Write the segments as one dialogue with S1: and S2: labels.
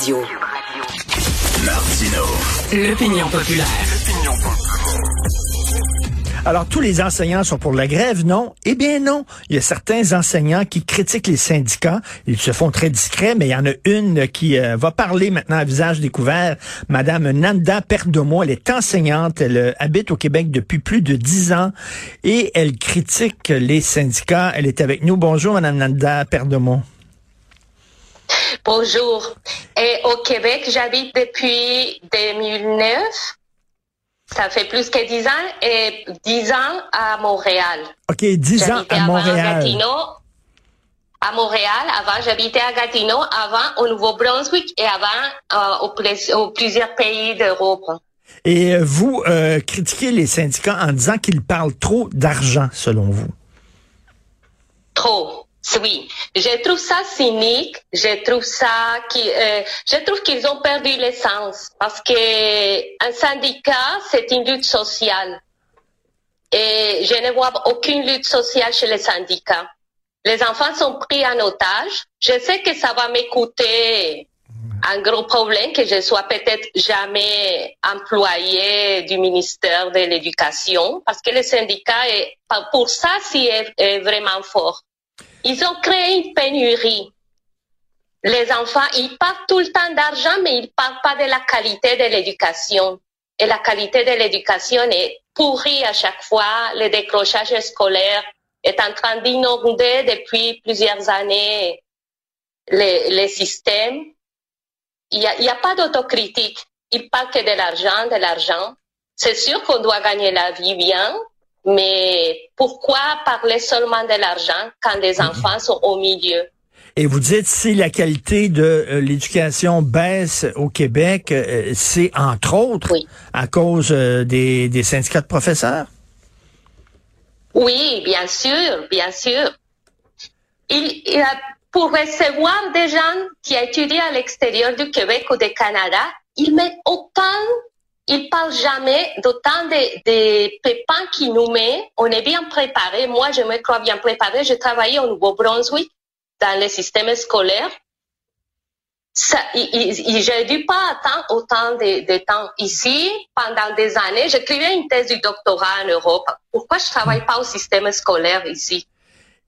S1: Radio.
S2: Martino.
S1: L'opinion populaire.
S3: Alors, tous les enseignants sont pour la grève, non? Eh bien non. Il y a certains enseignants qui critiquent les syndicats. Ils se font très discrets, mais il y en a une qui euh, va parler maintenant à visage découvert. Madame Nanda Perdomo, elle est enseignante. Elle euh, habite au Québec depuis plus de dix ans et elle critique les syndicats. Elle est avec nous. Bonjour, Madame Nanda Perdomo.
S4: Bonjour. Et au Québec, j'habite depuis 2009. Ça fait plus que 10 ans et 10 ans à Montréal.
S3: OK, 10 ans à Montréal. À
S4: Gatineau, à Montréal. Avant, j'habitais à Gatineau, avant au Nouveau-Brunswick et avant euh, au, plusieurs pays d'Europe.
S3: Et euh, vous euh, critiquez les syndicats en disant qu'ils parlent trop d'argent, selon vous?
S4: Trop. Oui, je trouve ça cynique. Je trouve ça qui, euh, je trouve qu'ils ont perdu l'essence parce que un syndicat c'est une lutte sociale et je ne vois aucune lutte sociale chez les syndicats. Les enfants sont pris en otage. Je sais que ça va m'écouter un gros problème que je sois peut-être jamais employé du ministère de l'Éducation parce que le syndicat est, pour ça, c'est est vraiment fort. Ils ont créé une pénurie. Les enfants, ils parlent tout le temps d'argent, mais ils parlent pas de la qualité de l'éducation. Et la qualité de l'éducation est pourrie à chaque fois. Le décrochage scolaire est en train d'inonder depuis plusieurs années les, systèmes. Il n'y a, a pas d'autocritique. Ils parlent que de l'argent, de l'argent. C'est sûr qu'on doit gagner la vie bien, mais pourquoi parler seulement de l'argent quand les mhm. enfants sont au milieu?
S3: Et vous dites si la qualité de euh, l'éducation baisse au Québec, euh, c'est entre autres à cause euh, des, des, syndicats de professeurs?
S4: Oui, bien sûr, bien sûr. Il, il a, pour recevoir des gens qui étudient à l'extérieur du Québec ou du Canada, il met autant il parle jamais d'autant de, de pépins qu'il nous met. On est bien préparé. Moi, je me crois bien préparé. J'ai travaillé au Nouveau-Brunswick dans le système scolaire. Ça, j'ai dû pas attendre autant de, temps ici pendant des années. J'écrivais une thèse du doctorat en Europe. Pourquoi je travaille pas au système scolaire ici?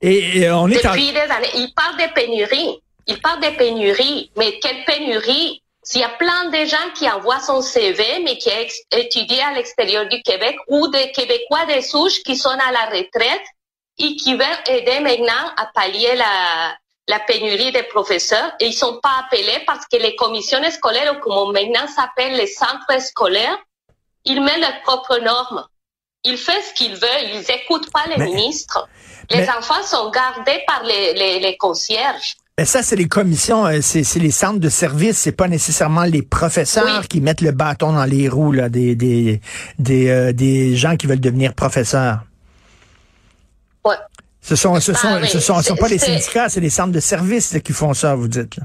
S3: Et, on est
S4: Depuis des années, il parle de pénurie. Il parle de pénurie. Mais quelle pénurie? S'il y a plein de gens qui envoient son CV, mais qui étudié à l'extérieur du Québec, ou des Québécois des souches qui sont à la retraite et qui veulent aider maintenant à pallier la, la pénurie des professeurs, et ils sont pas appelés parce que les commissions scolaires, ou comme maintenant s'appelle les centres scolaires, ils mettent leurs propres normes. Ils font ce qu'ils veulent, ils écoutent pas les ministres. Les enfants sont gardés par les, les, les concierges.
S3: Mais ça, c'est les commissions, euh, c'est les centres de services, c'est pas nécessairement les professeurs qui mettent le bâton dans les roues là, des, des, des, euh, des gens qui veulent devenir professeurs.
S4: Ouais.
S3: Ce sont, ce sont, ah ce sont, sont pas les syndicats, c'est les centres de services qui font ça, vous dites. Là.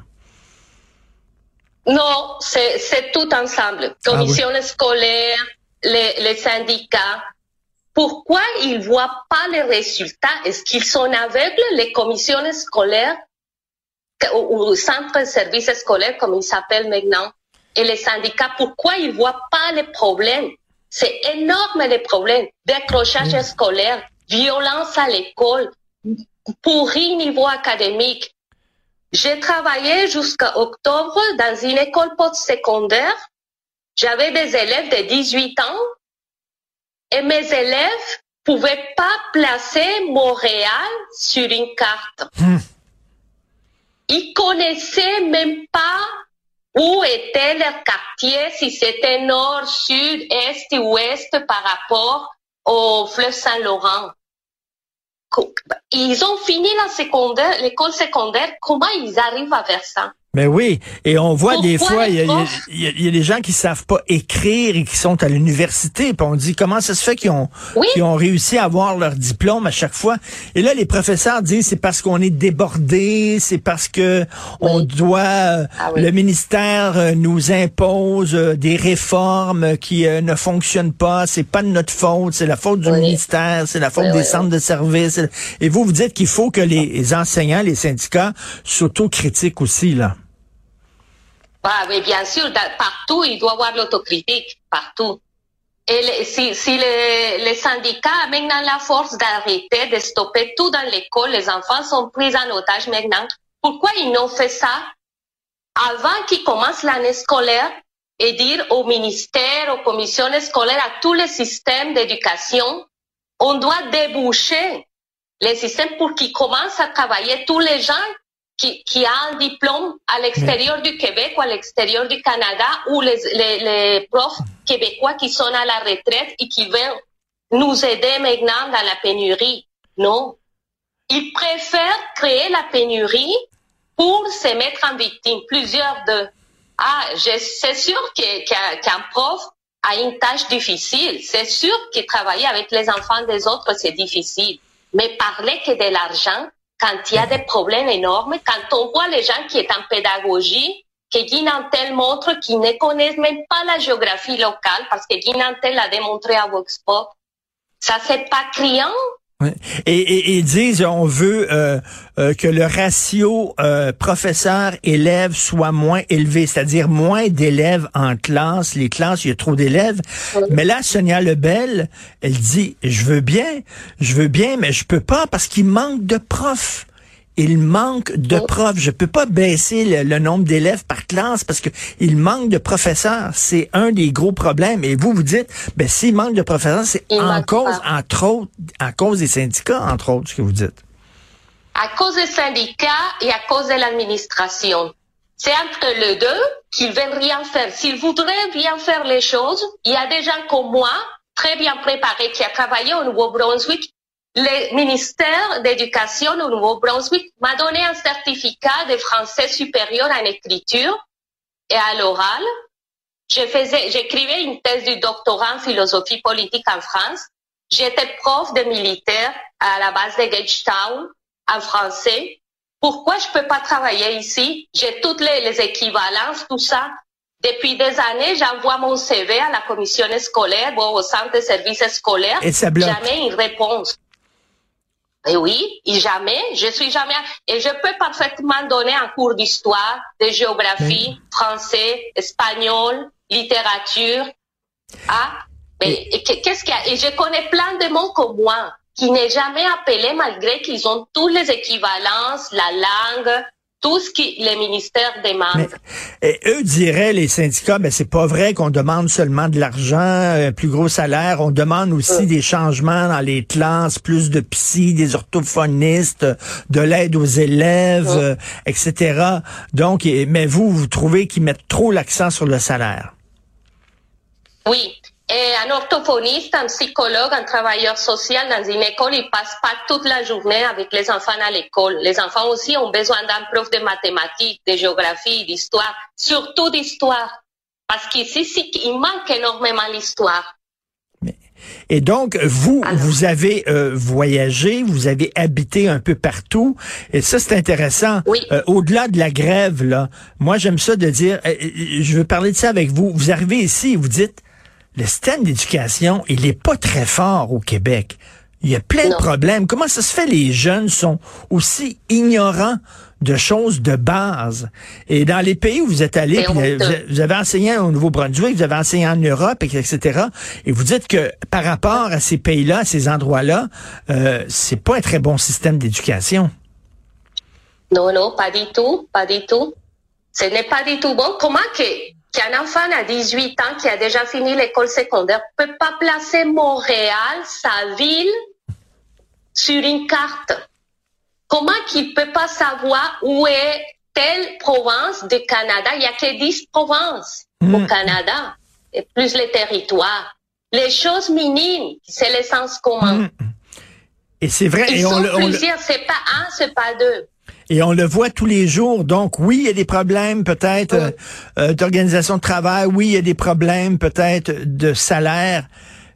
S4: Non, c'est tout ensemble. Ah Commission scolaire, les, les syndicats. Pourquoi ils voient pas les résultats? Est-ce qu'ils sont aveugles, les commissions scolaires ou centre de services scolaires, comme il s'appelle maintenant, et les syndicats, pourquoi ils voient pas les problèmes? C'est énorme les problèmes. Décrochage mm. scolaire, violence à l'école, pourri niveau académique. J'ai travaillé jusqu'à octobre dans une école post-secondaire. J'avais des élèves de 18 ans et mes élèves pouvaient pas placer Montréal sur une carte. Mm ils connaissaient même pas où était leur quartier, si c'était nord, sud, est, ouest par rapport au fleuve Saint-Laurent. Ils ont fini la secondaire, l'école secondaire. Comment ils arrivent à faire ça?
S3: Mais oui, et on voit des fois, il y, a, des gens qui savent pas écrire et qui sont à l'université, puis on dit comment ça se fait qu'ils ont, ont réussi à avoir leur diplôme à chaque fois? Et là, les professeurs disent c'est parce qu'on est débordé, c'est parce que on doit, euh, ah le ministère euh, nous impose euh, des réformes qui ne fonctionnent pas, c'est pas de notre faute, c'est la faute du ministère, c'est la faute des centres de services. Et vous, vous dites qu'il faut que les enseignants, les syndicats s'autocritiquent aussi, là.
S4: Bah, mais bien sûr, partout, il doit y avoir l'autocritique, partout. Et si, si les, les, syndicats ont maintenant la force d'arrêter, de stopper tout dans l'école, les enfants sont pris en otage maintenant, pourquoi ils n'ont fait ça avant qu'ils commencent l'année scolaire et dire au ministère, aux commissions scolaires, à tous les systèmes d'éducation, on doit déboucher les systèmes pour qu'ils commencent à travailler tous les gens qui, qui a un diplôme à l'extérieur du Québec ou à l'extérieur du Canada ou les, les, les, profs québécois qui sont à la retraite et qui veulent nous aider maintenant dans la pénurie. Non. Ils préfèrent créer la pénurie pour se mettre en victime. Plusieurs de ah, c'est sûr qu'un prof a une tâche difficile. C'est sûr que travailler avec les enfants des autres, c'est difficile. Mais parler que de l'argent, quand il y a des problèmes énormes, quand on voit les gens qui sont en pédagogie, que Guy Nantel montre qu'ils ne connaissent même pas la géographie locale, parce que Guy Nantel l'a démontré à Voxpop, ça c'est pas criant,
S3: et, ils disent on veut euh, euh, que le ratio euh, professeur-élève soit moins élevé, c'est-à-dire moins d'élèves en classe. Les classes, il y a trop d'élèves. Mais là, Sonia Lebel, elle dit je veux bien, je veux bien, mais je peux pas parce qu'il manque de profs il manque de oh. profs. Je peux pas baisser le, nombre d'élèves par classe parce que il manque de professeurs. C'est un des gros problèmes. Et vous, vous dites, ben, s'il manque de professeurs, c'est en cause, entre autres, à cause des syndicats, entre autres, ce que vous dites.
S4: À cause des syndicats et à cause de l'administration. C'est entre les deux qu'ils veulent rien faire. S'ils voudraient bien faire les choses, il y a des gens comme moi, très bien préparés, qui a travaillé au Nouveau-Brunswick, le ministère d'éducation au Nouveau-Brunswick m'a donné un certificat de français supérieur en écriture et à l'oral. Je faisais, j'écrivais une thèse du doctorat en philosophie politique en France. J'étais prof de militaire à la base de Gagetown en français. Pourquoi je peux pas travailler ici? J'ai toutes les, les équivalences, tout ça. Depuis des années, j'envoie mon CV à la commission scolaire, bon, au centre de services scolaires.
S3: Et ça bloque.
S4: Jamais une réponse. Et oui, et jamais, je suis jamais, et je peux parfaitement donner un cours d'histoire, de géographie, français, espagnol, littérature. Ah, mais qu'est-ce qu'il y a? Et je connais plein de monde comme moi qui n'est jamais appelé malgré qu'ils ont toutes les équivalences, la langue, tout ce que les ministères demandent.
S3: et eux diraient, les syndicats, ben c'est pas vrai qu'on demande seulement de l'argent, un plus gros salaire, on demande aussi des changements dans les classes, plus de psy, des orthophonistes, de l'aide aux élèves, euh, etc. Donc, mais vous, vous trouvez qu'ils mettent trop l'accent sur le salaire?
S4: Oui, et un orthophoniste, un psychologue, un travailleur social dans une école, il passe pas toute la journée avec les enfants à l'école. Les enfants aussi ont besoin d'un prof de mathématiques, de géographie, d'histoire, surtout d'histoire. Parce qu'ici, il manque énormément l'histoire.
S3: Et donc, vous, vous avez euh, voyagé, vous avez habité un peu partout, et ça, c'est intéressant.
S4: Oui.
S3: Euh, au-delà de la grève, là, moi, j'aime ça de dire, euh, je veux parler de ça avec vous. Vous arrivez ici, vous dites, le système d'éducation, il est pas très fort au Québec. Il y a plein de problèmes. Comment ça se fait les jeunes sont aussi ignorants de choses de base? Et dans les pays où vous êtes allés, vous avez enseigné au Nouveau-Brunswick, vous avez enseigné en Europe, etc. Et vous dites que par rapport à ces pays-là, à ces endroits-là, euh, c'est pas un très bon système d'éducation.
S4: Non, non, pas du tout, pas du tout. Ce n'est pas du tout bon. Comment que qu'un enfant à 18 ans qui a déjà fini l'école secondaire peut pas placer Montréal, sa ville, sur une carte. Comment qu'il peut pas savoir où est telle province du Canada? Il y a que 10 provinces au hmm. Canada, et plus les territoires. Les choses minimes, c'est l'essence commun. Hmm.
S3: Et c'est vrai.
S4: Ils sont plusieurs, c'est pas un, c'est pas deux.
S3: Et on le voit tous les jours. Donc, oui, il y a des problèmes peut-être euh, euh, d'organisation de travail. Oui, il y a des problèmes peut-être de salaire.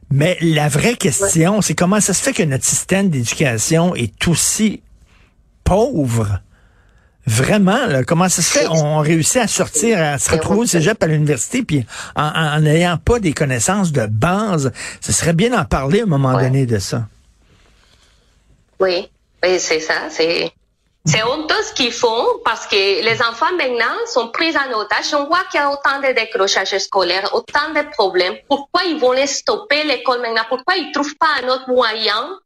S3: Mais la vraie question, c'est comment ça se fait que notre système d'éducation est aussi pauvre? Vraiment, comment ça se fait? On réussit à sortir, à se retrouver au cégep à l'université, puis en n'ayant pas des connaissances de base. Ce serait bien d'en parler à un moment donné de ça.
S4: Oui, oui c'est ça. C'est C'est honteux ce qu'ils font parce que les enfants maintenant sont pris en otage. On voit qu'il y a autant de décrochages scolaires, autant de problèmes. Pourquoi ils vont les stopper l'école maintenant? Pourquoi ils trouvent pas un autre moyen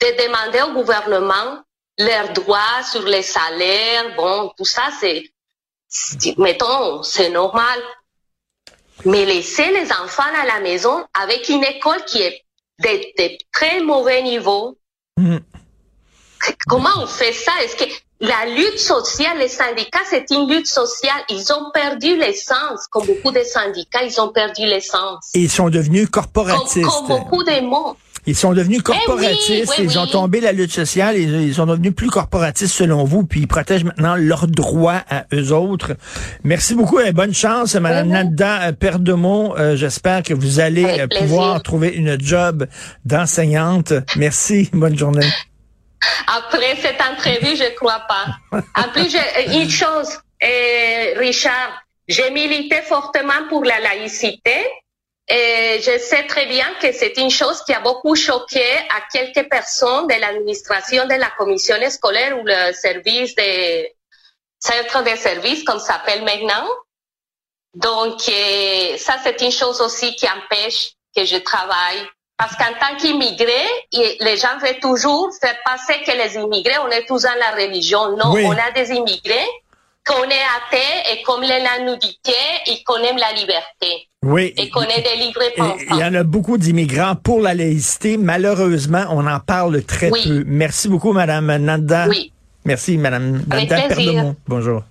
S4: de demander au gouvernement leurs droits sur les salaires? Bon, tout ça, c'est, mettons, c'est normal. Mais laisser les enfants à la maison avec une école qui est de, très mauvais niveau. Mm. Comment on fait ça? Est-ce que la lutte sociale, les syndicats, c'est une lutte sociale. Ils ont perdu l'essence, comme beaucoup de syndicats, ils ont perdu l'essence.
S3: Ils sont devenus corporatistes.
S4: Comme, beaucoup de mots.
S3: Ils sont devenus eh corporatistes, ils ont tombé la lutte sociale, ils sont devenus plus corporatistes selon vous, puis ils protègent maintenant leurs droits à eux autres. Merci beaucoup et bonne chance, Madame Nada Perdemont. Euh, J'espère que vous allez euh, pouvoir trouver une job d'enseignante. Merci, bonne journée.
S4: Après cette entrevue, je crois pas. En plus, euh, une chose, euh, Richard, j'ai milité fortement pour la laïcité. Et je sais très bien que c'est une chose qui a beaucoup choqué à quelques personnes de l'administration de la commission scolaire ou le service de centre de services, comme ça s'appelle maintenant. Donc, euh, ça, c'est une chose aussi qui empêche que je travaille parce qu'en tant qu'immigré, les gens veulent toujours faire passer que les immigrés, on est tous dans la religion. Non, on a des immigrés qu'on est athées et comme la nudité et qu'on aime la liberté.
S3: Oui.
S4: Et qu'on est des livrés
S3: Il y en a beaucoup d'immigrants pour la laïcité. Malheureusement, on en parle très peu. Merci beaucoup, Madame Nanda.
S4: Oui.
S3: Merci, Madame Nanda. Bonjour.